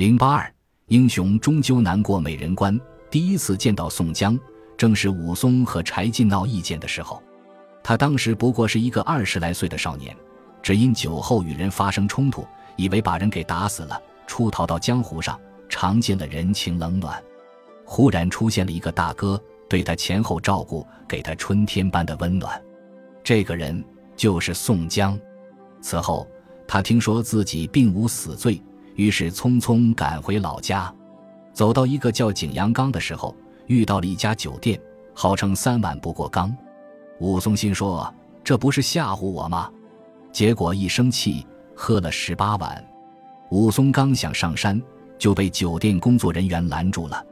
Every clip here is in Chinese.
零八二，英雄终究难过美人关。第一次见到宋江，正是武松和柴进闹意见的时候。他当时不过是一个二十来岁的少年，只因酒后与人发生冲突，以为把人给打死了，出逃到江湖上，尝尽了人情冷暖。忽然出现了一个大哥，对他前后照顾，给他春天般的温暖。这个人就是宋江。此后，他听说自己并无死罪，于是匆匆赶回老家。走到一个叫景阳冈的时候，遇到了一家酒店，号称三碗不过冈。武松心说：“这不是吓唬我吗？”结果一生气，喝了十八碗。武松刚想上山，就被酒店工作人员拦住了。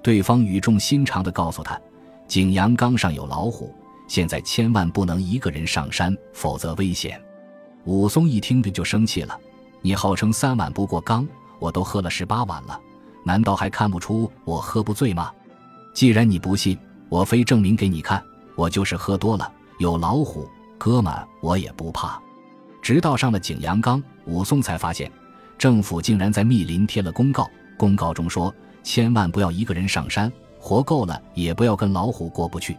对方语重心长地告诉他：“景阳冈上有老虎，现在千万不能一个人上山，否则危险。”武松一听就生气了：“你号称三碗不过冈，我都喝了十八碗了。”难道还看不出我喝不醉吗？既然你不信，我非证明给你看。我就是喝多了，有老虎，哥们，我也不怕。直到上了景阳冈，武松才发现，政府竟然在密林贴了公告，公告中说，千万不要一个人上山，活够了也不要跟老虎过不去。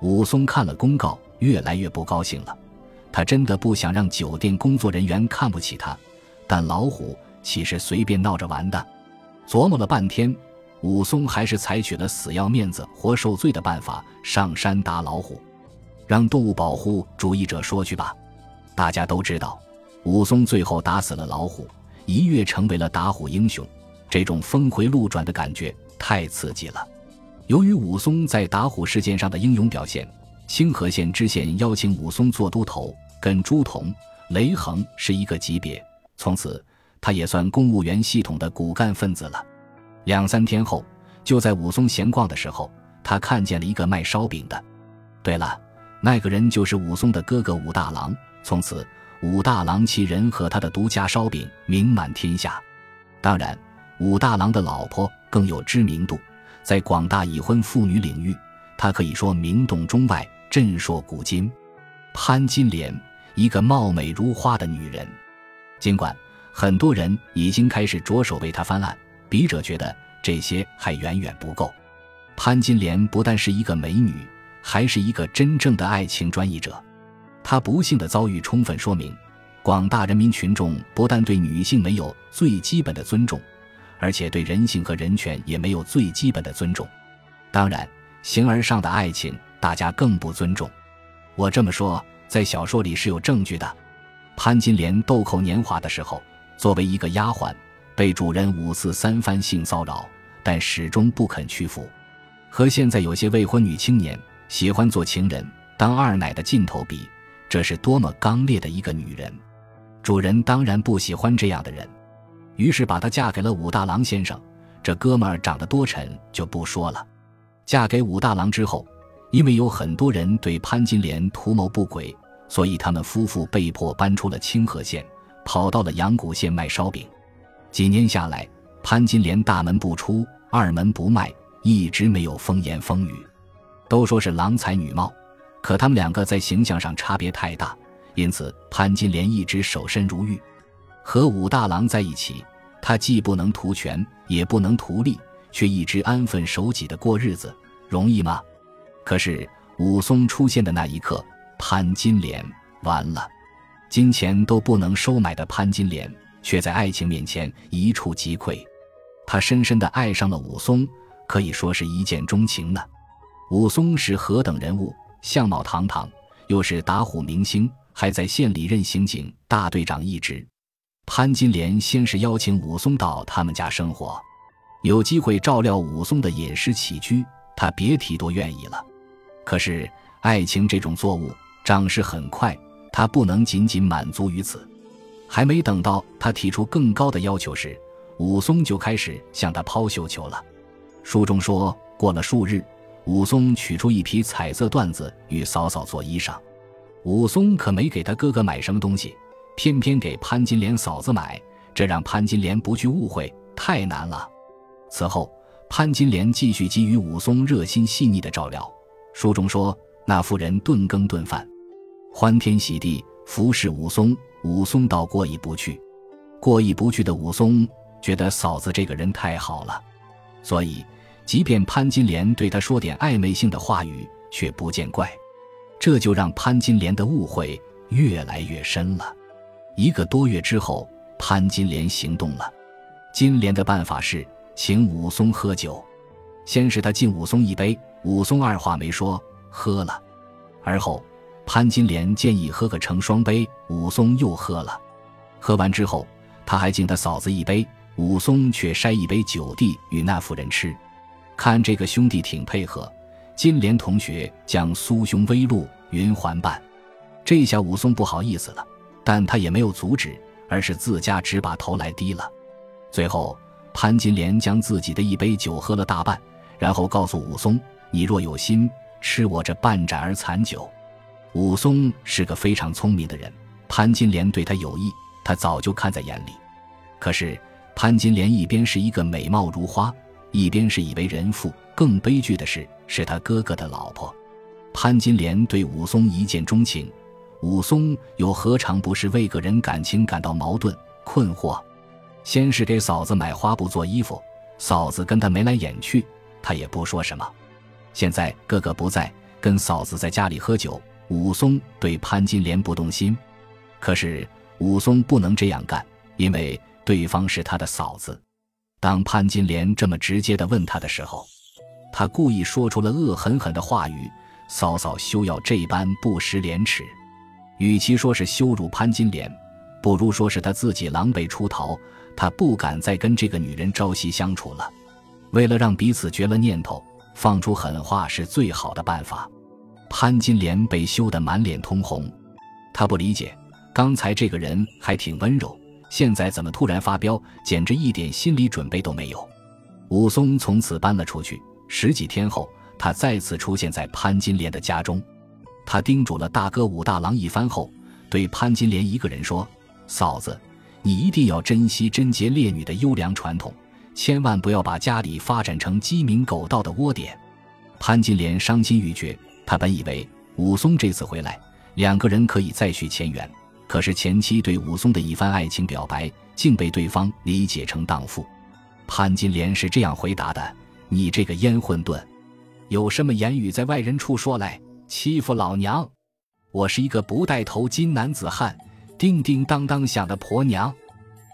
武松看了公告，越来越不高兴了。他真的不想让酒店工作人员看不起他，但老虎岂是随便闹着玩的？琢磨了半天，武松还是采取了死要面子活受罪的办法，上山打老虎。让动物保护主义者说去吧。大家都知道，武松最后打死了老虎，一跃成为了打虎英雄。这种峰回路转的感觉太刺激了。由于武松在打虎事件上的英勇表现，清河县知县邀请武松做都头，跟朱仝、雷横是一个级别。从此。他也算公务员系统的骨干分子了。两三天后，就在武松闲逛的时候，他看见了一个卖烧饼的。对了，那个人就是武松的哥哥武大郎。从此，武大郎其人和他的独家烧饼名满天下。当然，武大郎的老婆更有知名度，在广大已婚妇女领域，她可以说名动中外，震烁古今。潘金莲，一个貌美如花的女人，尽管。很多人已经开始着手为他翻案，笔者觉得这些还远远不够。潘金莲不但是一个美女，还是一个真正的爱情专一者。她不幸的遭遇充分说明，广大人民群众不但对女性没有最基本的尊重，而且对人性和人权也没有最基本的尊重。当然，形而上的爱情大家更不尊重。我这么说，在小说里是有证据的。潘金莲豆蔻年华的时候。作为一个丫鬟，被主人五次三番性骚扰，但始终不肯屈服。和现在有些未婚女青年喜欢做情人、当二奶的劲头比，这是多么刚烈的一个女人！主人当然不喜欢这样的人，于是把她嫁给了武大郎先生。这哥们儿长得多沉就不说了。嫁给武大郎之后，因为有很多人对潘金莲图谋不轨，所以他们夫妇被迫搬出了清河县。跑到了阳谷县卖烧饼，几年下来，潘金莲大门不出，二门不迈，一直没有风言风语。都说是郎才女貌，可他们两个在形象上差别太大，因此潘金莲一直守身如玉。和武大郎在一起，她既不能图权，也不能图利，却一直安分守己的过日子，容易吗？可是武松出现的那一刻，潘金莲完了。金钱都不能收买的潘金莲，却在爱情面前一触即溃。她深深的爱上了武松，可以说是一见钟情呢。武松是何等人物？相貌堂堂，又是打虎明星，还在县里任刑警大队长一职。潘金莲先是邀请武松到他们家生活，有机会照料武松的饮食起居，他别提多愿意了。可是爱情这种作物，长势很快。他不能仅仅满足于此，还没等到他提出更高的要求时，武松就开始向他抛绣球了。书中说，过了数日，武松取出一批彩色缎子与嫂嫂做衣裳。武松可没给他哥哥买什么东西，偏偏给潘金莲嫂子买，这让潘金莲不去误会，太难了。此后，潘金莲继续给予武松热心细腻的照料。书中说，那妇人顿羹顿饭。欢天喜地服侍武松，武松倒过意不去。过意不去的武松觉得嫂子这个人太好了，所以即便潘金莲对他说点暧昧性的话语，却不见怪。这就让潘金莲的误会越来越深了。一个多月之后，潘金莲行动了。金莲的办法是请武松喝酒，先是他敬武松一杯，武松二话没说喝了，而后潘金莲建议喝个成双杯，武松又喝了。喝完之后，他还敬他嫂子一杯，武松却筛一杯酒递与那妇人吃。看这个兄弟挺配合，金莲同学将苏兄微露云环伴，这下武松不好意思了，但他也没有阻止，而是自家只把头来低了。最后，潘金莲将自己的一杯酒喝了大半，然后告诉武松：“你若有心吃我这半盏儿残酒。”武松是个非常聪明的人，潘金莲对他有意，他早就看在眼里。可是潘金莲一边是一个美貌如花，一边是以为人妇。更悲剧的是，是他哥哥的老婆。潘金莲对武松一见钟情，武松又何尝不是为个人感情感到矛盾困惑？先是给嫂子买花布做衣服，嫂子跟他眉来眼去，他也不说什么。现在哥哥不在，跟嫂子在家里喝酒，武松对潘金莲不动心。可是武松不能这样干，因为对方是他的嫂子。当潘金莲这么直接的问他的时候，他故意说出了恶狠狠的话语：“嫂嫂休要这般不识廉耻。”与其说是羞辱潘金莲，不如说是他自己狼狈出逃。他不敢再跟这个女人朝夕相处了，为了让彼此绝了念头，放出狠话是最好的办法。潘金莲被羞得满脸通红，她不理解，刚才这个人还挺温柔，现在怎么突然发飙，简直一点心理准备都没有。武松从此搬了出去，十几天后，他再次出现在潘金莲的家中，他叮嘱了大哥武大郎一番后，对潘金莲一个人说：“嫂子。”你一定要珍惜贞洁烈女的优良传统，千万不要把家里发展成鸡鸣狗盗的窝点。潘金莲伤心欲绝，他本以为武松这次回来，两个人可以再续前缘。可是前妻对武松的一番爱情表白，竟被对方理解成荡妇。潘金莲是这样回答的：“你这个烟混沌，有什么言语在外人处说来，欺负老娘？我是一个不带头金男子汉。”叮叮当当响的婆娘，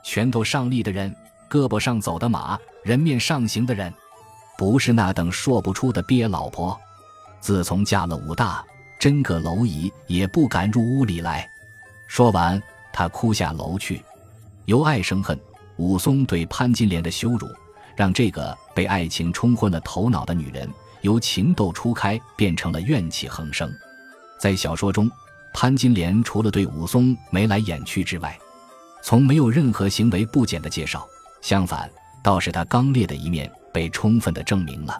拳头上立的人，胳膊上走的马，人面上行的人，不是那等说不出的鳖老婆。自从嫁了武大，真个蝼蚁也不敢入屋里来。说完，他哭下楼去。由爱生恨，武松对潘金莲的羞辱，让这个被爱情冲昏了头脑的女人，由情窦初开变成了怨气横生。在小说中。潘金莲除了对武松眉来眼去之外，从没有任何行为不检的介绍。相反，倒是他刚烈的一面被充分的证明了。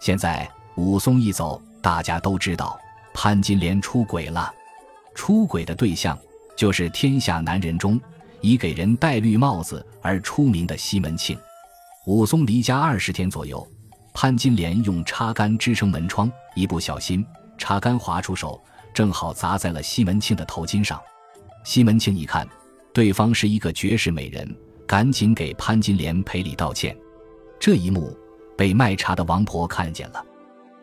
现在武松一走，大家都知道潘金莲出轨了。出轨的对象就是天下男人中以给人戴绿帽子而出名的西门庆。武松离家二十天左右，潘金莲用插杆支撑门窗，一不小心插杆滑出手。正好砸在了西门庆的头巾上，西门庆一看，对方是一个绝世美人，赶紧给潘金莲赔礼道歉。这一幕被卖茶的王婆看见了，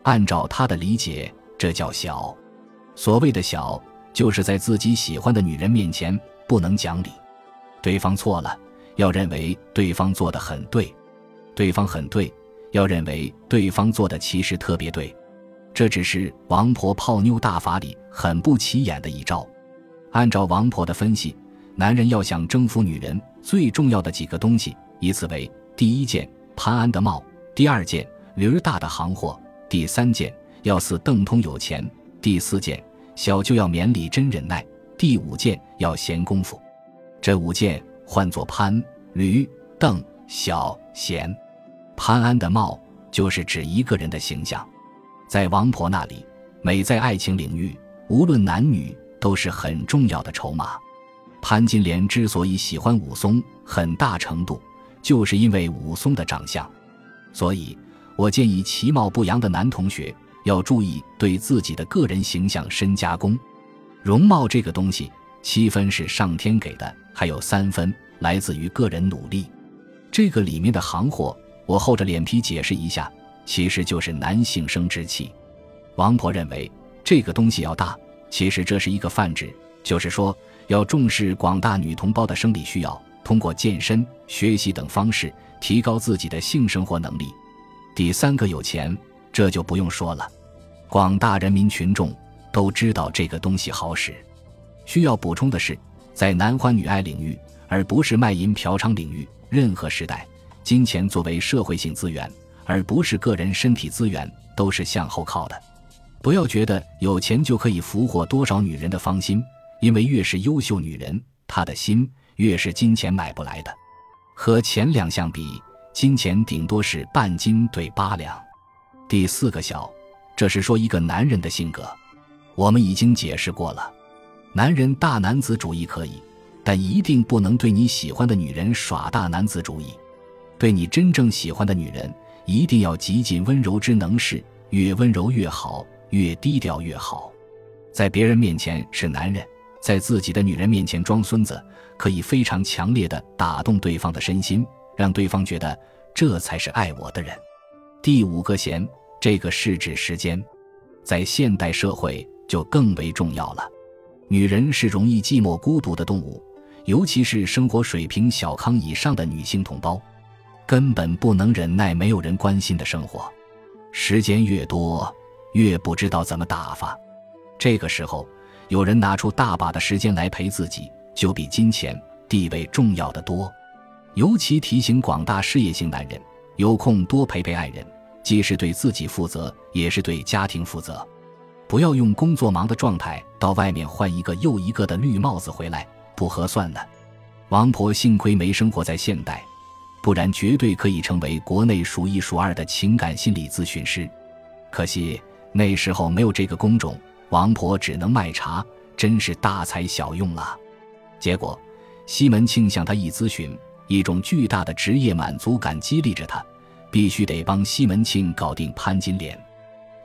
按照他的理解，这叫小。所谓的小，就是在自己喜欢的女人面前不能讲理。对方错了，要认为对方做的很对；对方很对，要认为对方做的其实特别对。这只是王婆泡妞大法里很不起眼的一招。按照王婆的分析，男人要想征服女人，最重要的几个东西依次为：第一件，潘安的帽；第二件，驴儿大的行货；第三件，要似邓通有钱；第四件，小就要绵里真忍耐；第五件，要闲功夫。这五件换作潘、驴、邓、小、闲。潘安的貌就是指一个人的形象。在王婆那里，美在爱情领域，无论男女都是很重要的筹码。潘金莲之所以喜欢武松，很大程度就是因为武松的长相。所以，我建议其貌不扬的男同学要注意对自己的个人形象深加工。容貌这个东西，七分是上天给的，还有三分来自于个人努力。这个里面的行货，我厚着脸皮解释一下，其实就是男性生殖器。王婆认为这个东西要大，其实这是一个泛指，就是说要重视广大女同胞的生理需要，通过健身、学习等方式提高自己的性生活能力。第三个有钱，这就不用说了，广大人民群众都知道这个东西好使。需要补充的是，在男欢女爱领域，而不是卖淫嫖娼领域，任何时代，金钱作为社会性资源，而不是个人身体资源，都是向后靠的。不要觉得有钱就可以俘获多少女人的芳心，因为越是优秀女人，她的心越是金钱买不来的。和前两项比，金钱顶多是半斤对八两。第四个小，这是说一个男人的性格，我们已经解释过了。男人大男子主义可以，但一定不能对你喜欢的女人耍大男子主义。对你真正喜欢的女人，一定要极尽温柔之能事，越温柔越好，越低调越好。在别人面前是男人，在自己的女人面前装孙子，可以非常强烈的打动对方的身心，让对方觉得这才是爱我的人。第五个贤，这个是指时间，在现代社会就更为重要了。女人是容易寂寞孤独的动物，尤其是生活水平小康以上的女性同胞，根本不能忍耐没有人关心的生活。时间越多，越不知道怎么打发。这个时候，有人拿出大把的时间来陪自己，就比金钱、地位重要的多。尤其提醒广大事业型男人，有空多陪陪爱人，既是对自己负责，也是对家庭负责。不要用工作忙的状态到外面换一个又一个的绿帽子回来，不合算的。王婆幸亏没生活在现代，不然绝对可以成为国内数一数二的情感心理咨询师。可惜那时候没有这个工种，王婆只能卖茶，真是大材小用了。结果西门庆向他一咨询，一种巨大的职业满足感激励着他，必须得帮西门庆搞定潘金莲。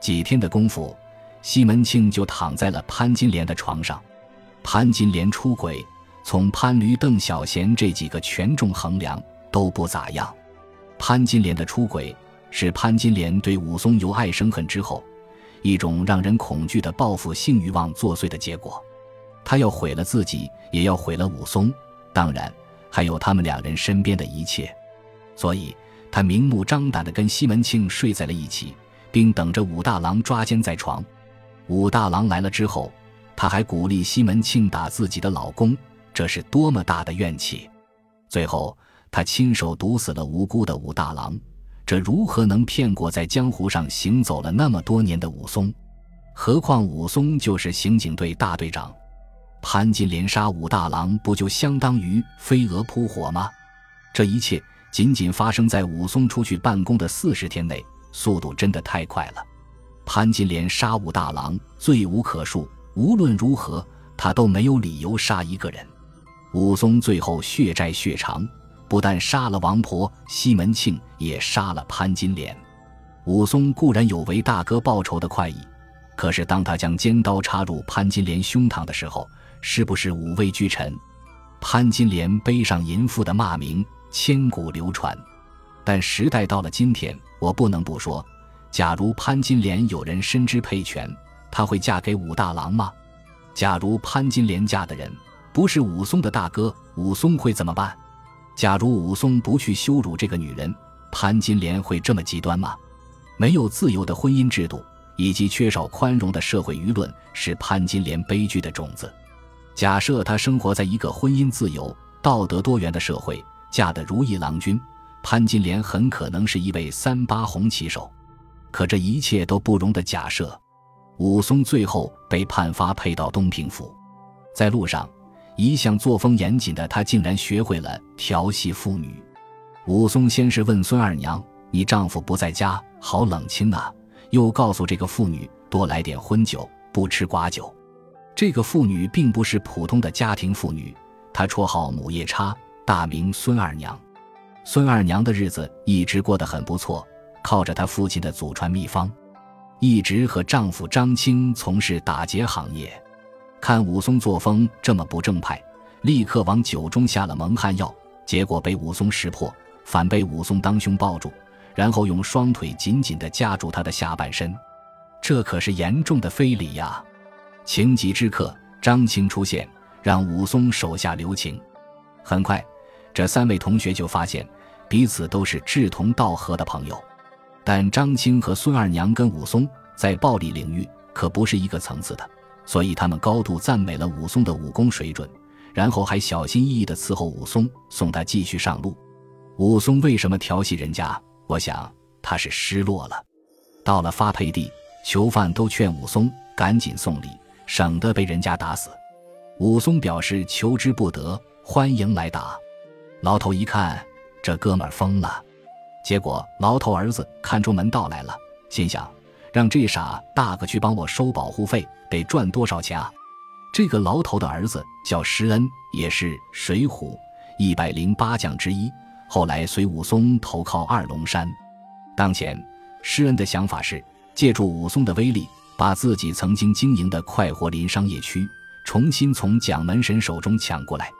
几天的功夫。西门庆就躺在了潘金莲的床上，潘金莲出轨，从潘驴、邓小闲这几个权重衡量都不咋样。潘金莲的出轨是潘金莲对武松由爱生恨之后，一种让人恐惧的报复性欲望作祟的结果。他要毁了自己，也要毁了武松，当然还有他们两人身边的一切。所以，他明目张胆地跟西门庆睡在了一起，并等着武大郎抓奸在床。武大郎来了之后，他还鼓励西门庆打自己的老公，这是多么大的怨气！最后，他亲手毒死了无辜的武大郎，这如何能骗过在江湖上行走了那么多年的武松？何况武松就是刑警队大队长，潘金莲杀武大郎，不就相当于飞蛾扑火吗？这一切仅仅发生在武松出去办公的四十天内，速度真的太快了。潘金莲杀武大郎，罪无可恕。无论如何，他都没有理由杀一个人。武松最后血债血偿，不但杀了王婆西门庆，也杀了潘金莲。武松固然有为大哥报仇的快意，可是当他将尖刀插入潘金莲胸膛的时候，是不是五味俱陈？潘金莲背上淫妇的骂名千古流传。但时代到了今天，我不能不说。假如潘金莲有人深知配权，她会嫁给武大郎吗？假如潘金莲嫁的人不是武松的大哥，武松会怎么办？假如武松不去羞辱这个女人，潘金莲会这么极端吗？没有自由的婚姻制度以及缺少宽容的社会舆论，是潘金莲悲剧的种子。假设她生活在一个婚姻自由、道德多元的社会，嫁得如意郎君，潘金莲很可能是一位三八红旗手。可这一切都不容的假设，武松最后被判发配到东平府，在路上，一向作风严谨的他竟然学会了调戏妇女。武松先是问孙二娘：“你丈夫不在家，好冷清啊。”又告诉这个妇女多来点荤酒，不吃寡酒。这个妇女并不是普通的家庭妇女，她绰号母夜叉，大名孙二娘。孙二娘的日子一直过得很不错。靠着她父亲的祖传秘方，一直和丈夫张青从事打劫行业。看武松作风这么不正派，立刻往酒中下了蒙汗药，结果被武松识破，反被武松当胸抱住，然后用双腿紧紧地夹住他的下半身，这可是严重的非礼呀！情急之刻，张青出现，让武松手下留情。很快，这三位同学就发现彼此都是志同道合的朋友，但张青和孙二娘跟武松在暴力领域可不是一个层次的，所以他们高度赞美了武松的武功水准，然后还小心翼翼地伺候武松，送他继续上路。武松为什么调戏人家？我想他是失落了。到了发配地，囚犯都劝武松赶紧送礼，省得被人家打死。武松表示求之不得，欢迎来打。牢头一看，这哥们疯了。结果牢头儿子看出门道来了，心想：让这傻大个去帮我收保护费，得赚多少钱啊？这个牢头的儿子叫施恩，也是《水浒》一百零八将之一。后来随武松投靠二龙山，当前施恩的想法是借助武松的威力，把自己曾经经营的快活林商业区重新从蒋门神手中抢过来。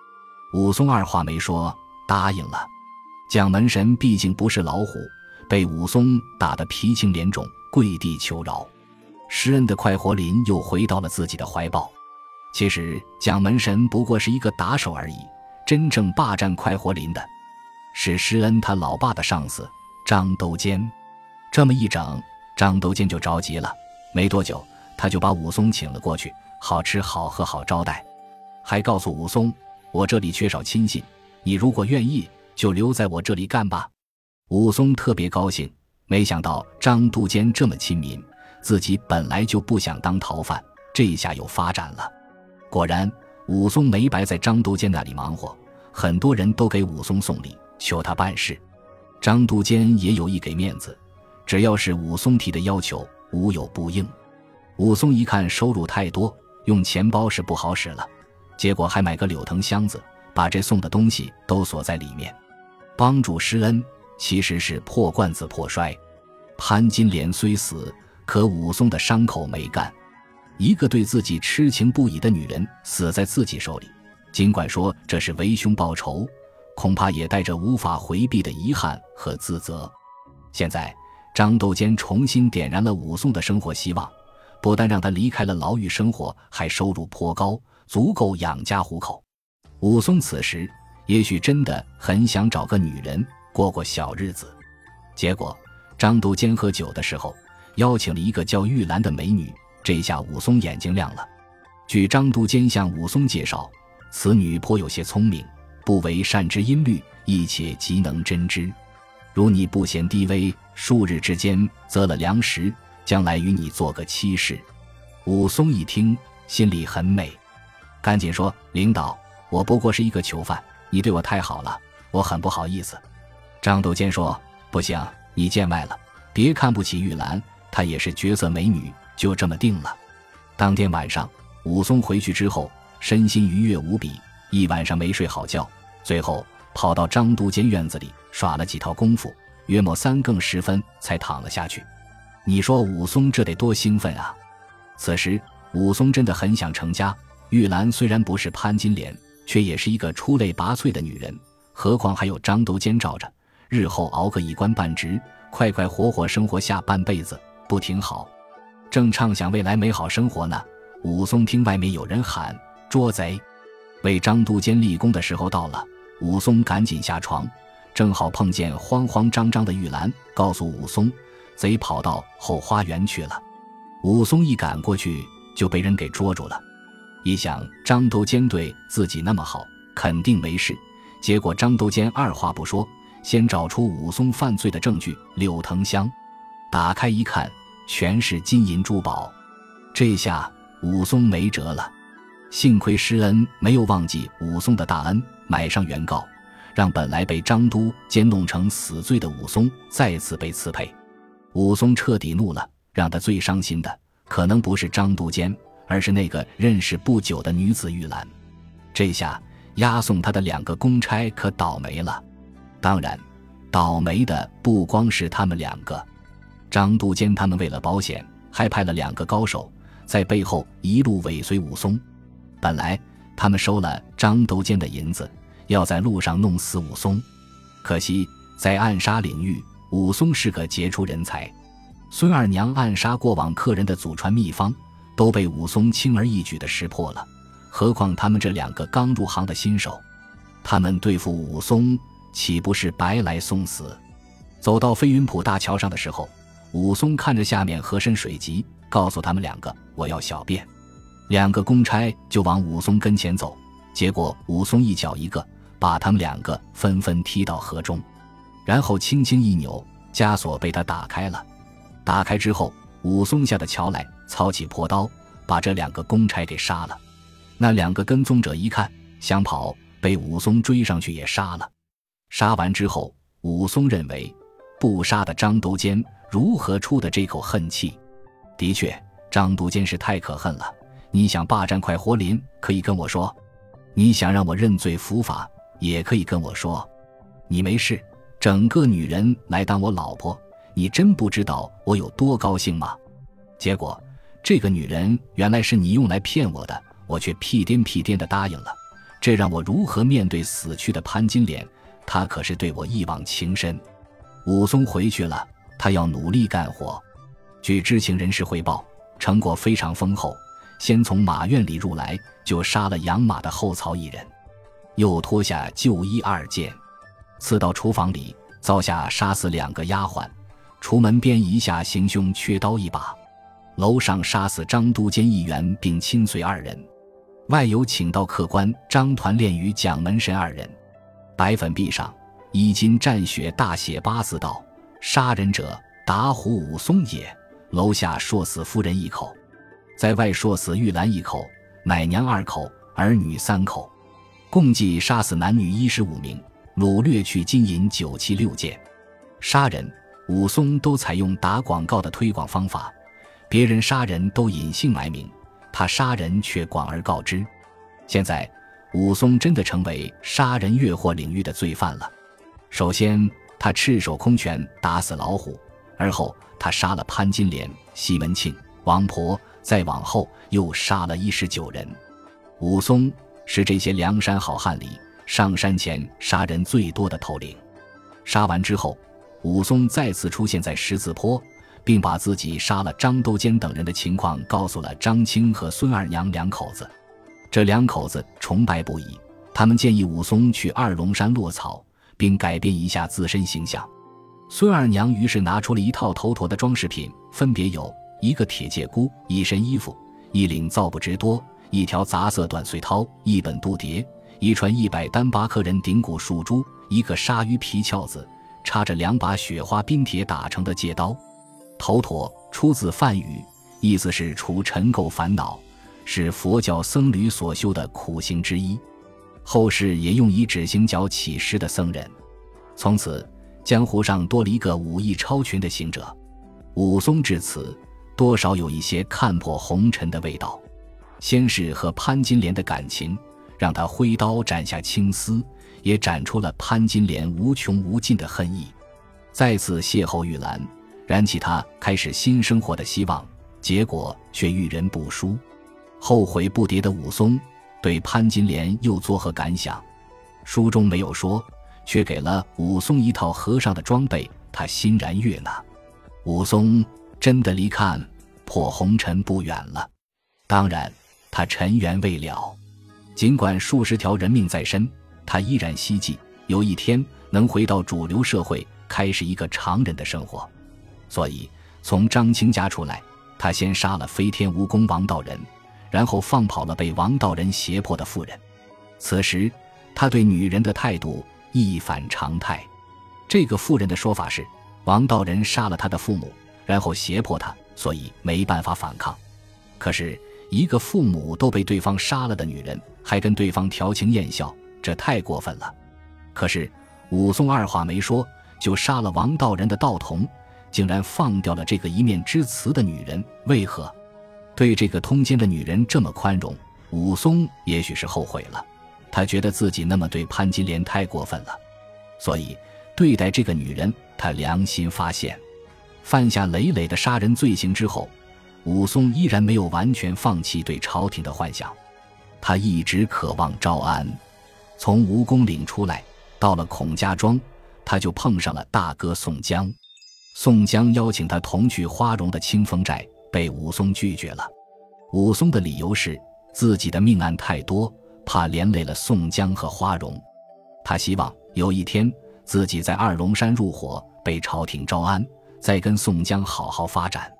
武松二话没说，答应了。蒋门神毕竟不是老虎，被武松打得皮青脸肿，跪地求饶。施恩的快活林又回到了自己的怀抱。其实蒋门神不过是一个打手而已，真正霸占快活林的。是施恩他老爸的上司张都监，这么一整，张都监就着急了。没多久，他就把武松请了过去，好吃好喝好招待，还告诉武松：“我这里缺少亲信，你如果愿意，就留在我这里干吧。”武松特别高兴，没想到张都监这么亲民，自己本来就不想当逃犯，这一下有发展了。果然，武松没白在张都监那里忙活，很多人都给武松送礼。求他办事，张都监也有意给面子，只要是武松提的要求，无有不应。武松一看收入太多，用钱包是不好使了，结果还买个柳藤箱子，把这送的东西都锁在里面。帮助施恩其实是破罐子破摔。潘金莲虽死，可武松的伤口没干。一个对自己痴情不已的女人死在自己手里，尽管说这是为兄报仇。恐怕也带着无法回避的遗憾和自责。现在，张斗坚重新点燃了武松的生活希望，不但让他离开了牢狱生活，还收入颇高，足够养家糊口。武松此时也许真的很想找个女人过过小日子。结果，张都监喝酒的时候邀请了一个叫玉兰的美女，这下武松眼睛亮了。据张都监向武松介绍，此女颇有些聪明。不为善知音律，亦且极能真知。如你不嫌低微，数日之间择了良时，将来与你做个妻室。武松一听，心里很美，赶紧说：“领导，我不过是一个囚犯，你对我太好了，我很不好意思。”张斗坚说：“不行，你见外了，别看不起玉兰，她也是绝色美女，就这么定了。”当天晚上，武松回去之后，身心愉悦无比。一晚上没睡好觉，最后跑到张都监院子里耍了几套功夫，约莫三更时分才躺了下去。你说武松这得多兴奋啊！此时武松真的很想成家。玉兰虽然不是潘金莲，却也是一个出类拔萃的女人，何况还有张都监罩着，日后熬个一官半职，快快活活生活下半辈子，不挺好？正畅想未来美好生活呢，武松听外面有人喊：“捉贼！”为张都监立功的时候到了，武松赶紧下床，正好碰见慌慌张张的玉兰，告诉武松，贼跑到后花园去了。武松一赶过去，就被人给捉住了。一想张都监对自己那么好，肯定没事。结果张都监二话不说，先找出武松犯罪的证据——柳藤箱，打开一看，全是金银珠宝。这下武松没辙了。幸亏施恩没有忘记武松的大恩，买上原告，让本来被张都监弄成死罪的武松再次被赐配。武松彻底怒了，让他最伤心的可能不是张都监，而是那个认识不久的女子玉兰。这下押送他的两个公差可倒霉了。当然，倒霉的不光是他们两个，张都监他们为了保险，还派了两个高手在背后一路尾随武松。本来他们收了张都监的银子，要在路上弄死武松，可惜在暗杀领域，武松是个杰出人才。孙二娘暗杀过往客人的祖传秘方，都被武松轻而易举地识破了。何况他们这两个刚入行的新手，他们对付武松，岂不是白来送死？走到飞云浦大桥上的时候，武松看着下面河深水急，告诉他们两个：“我要小便。”两个公差就往武松跟前走，结果武松一脚一个，把他们两个纷纷踢到河中，然后轻轻一扭，枷锁被他打开了。打开之后，武松下的桥来，操起破刀，把这两个公差给杀了。那两个跟踪者一看想跑，被武松追上去也杀了。杀完之后，武松认为不杀的张都监如何出的这口恨气？的确，张都监是太可恨了。你想霸占快活林，可以跟我说；你想让我认罪伏法，也可以跟我说。你没事，整个女人来当我老婆，你真不知道我有多高兴吗？结果，这个女人原来是你用来骗我的。我却屁颠屁颠的答应了，这让我如何面对死去的潘金莲？他可是对我一往情深。武松回去了，他要努力干活。据知情人士汇报，成果非常丰厚。先从马院里入来，就杀了养马的后曹一人，又脱下旧衣二件，刺到厨房里，造下杀死两个丫鬟。厨门边一下行凶，缺刀一把。楼上杀死张都监一员，并亲随二人。外有请到客官张团练与蒋门神二人，白粉壁上衣襟蘸血，大写八字道：“杀人者打虎武松也。”楼下说死夫人一口，在外说死玉兰一口，奶娘二口，儿女三口，共计杀死男女一十五名，掳掠去金银九七六件。杀人，武松都采用打广告的推广方法，别人杀人都隐姓埋名。他杀人却广而告之，现在武松真的成为杀人越货领域的罪犯了。首先，他赤手空拳打死老虎；而后，他杀了潘金莲、西门庆、王婆；再往后，又杀了一十九人。武松是这些梁山好汉里上山前杀人最多的头领。杀完之后，武松再次出现在十字坡。并把自己杀了张都监等人的情况告诉了张青和孙二娘两口子，这两口子崇拜不已。他们建议武松去二龙山落草，并改变一下自身形象。孙二娘于是拿出了一套头陀的装饰品，分别有一个铁戒箍、一身衣服、一领皂布直多、一条杂色短穗绦、一本度牒、一串一百单八颗人顶骨树珠、一个鲨鱼皮鞘子，插着两把雪花冰铁打成的戒刀。头陀出自梵语，意思是除尘垢烦恼，是佛教僧侣所修的苦行之一。后世也用以指行脚起施的僧人。从此，江湖上多了一个武艺超群的行者。武松至此，多少有一些看破红尘的味道。先是和潘金莲的感情，让他挥刀斩下青丝，也斩出了潘金莲无穷无尽的恨意。再次邂逅玉兰。燃起他开始新生活的希望，结果却遇人不淑，后悔不迭的武松对潘金莲又作何感想？书中没有说，却给了武松一套和尚的装备，他欣然悦纳。武松真的离看破红尘不远了。当然，他尘缘未了，尽管数十条人命在身，他依然希冀有一天能回到主流社会，开始一个常人的生活。所以，从张青家出来，他先杀了飞天蜈蚣王道人，然后放跑了被王道人胁迫的妇人。此时，他对女人的态度一反常态。这个妇人的说法是，王道人杀了他的父母，然后胁迫他，所以没办法反抗。可是，一个父母都被对方杀了的女人，还跟对方调情艳笑，这太过分了。可是，武松二话没说，就杀了王道人的道童。竟然放掉了这个一面之词的女人，为何对这个通奸的女人这么宽容？武松也许是后悔了，他觉得自己那么对潘金莲太过分了，所以对待这个女人，他良心发现。犯下累累的杀人罪行之后，武松依然没有完全放弃对朝廷的幻想，他一直渴望招安。从蜈蚣岭出来，到了孔家庄。他就碰上了大哥宋江。宋江邀请他同去花荣的清风寨，被武松拒绝了。武松的理由是自己的命案太多，怕连累了宋江和花荣。他希望有一天自己在二龙山入伙，被朝廷招安，再跟宋江好好发展。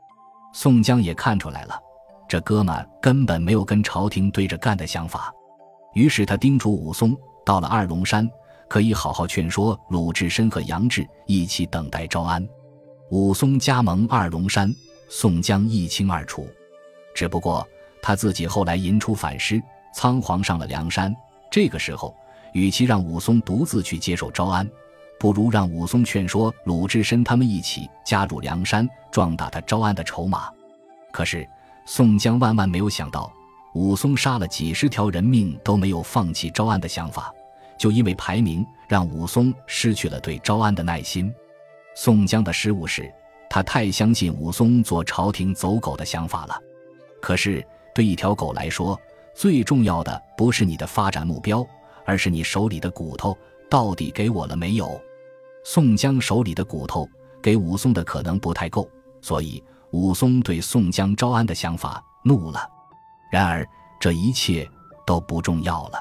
宋江也看出来了，这哥们根本没有跟朝廷对着干的想法，于是他叮嘱武松，到了二龙山可以好好劝说鲁智深和杨志一起等待招安。武松加盟二龙山，宋江一清二楚。只不过他自己后来引出反诗，仓皇上了梁山。这个时候，与其让武松独自去接受招安，不如让武松劝说鲁智深他们一起加入梁山，壮大他招安的筹码。可是宋江万万没有想到，武松杀了几十条人命都没有放弃招安的想法，就因为排名，让武松失去了对招安的耐心。宋江的失误是，他太相信武松做朝廷走狗的想法了。可是对一条狗来说，最重要的不是你的发展目标，而是你手里的骨头到底给我了没有。宋江手里的骨头给武松的可能不太够，所以武松对宋江招安的想法怒了。然而这一切都不重要了，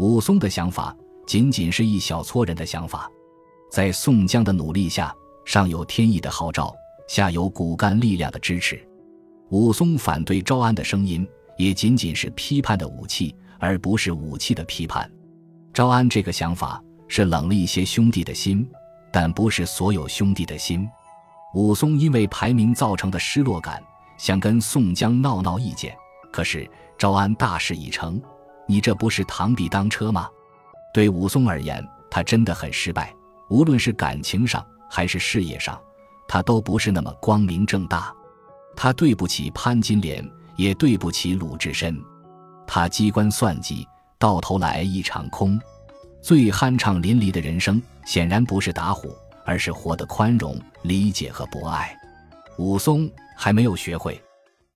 武松的想法仅仅是一小撮人的想法。在宋江的努力下，上有天意的号召，下有骨干力量的支持，武松反对招安的声音也仅仅是批判的武器，而不是武器的批判。招安这个想法是冷了一些兄弟的心，但不是所有兄弟的心。武松因为排名造成的失落感，想跟宋江闹闹意见，可是招安大事已成，你这不是螳臂当车吗？对武松而言，他真的很失败。无论是感情上还是事业上，他都不是那么光明正大。他对不起潘金莲，也对不起鲁智深。他机关算计，到头来一场空。最酣畅淋漓的人生，显然不是打虎，而是活得宽容、理解和博爱。武松还没有学会，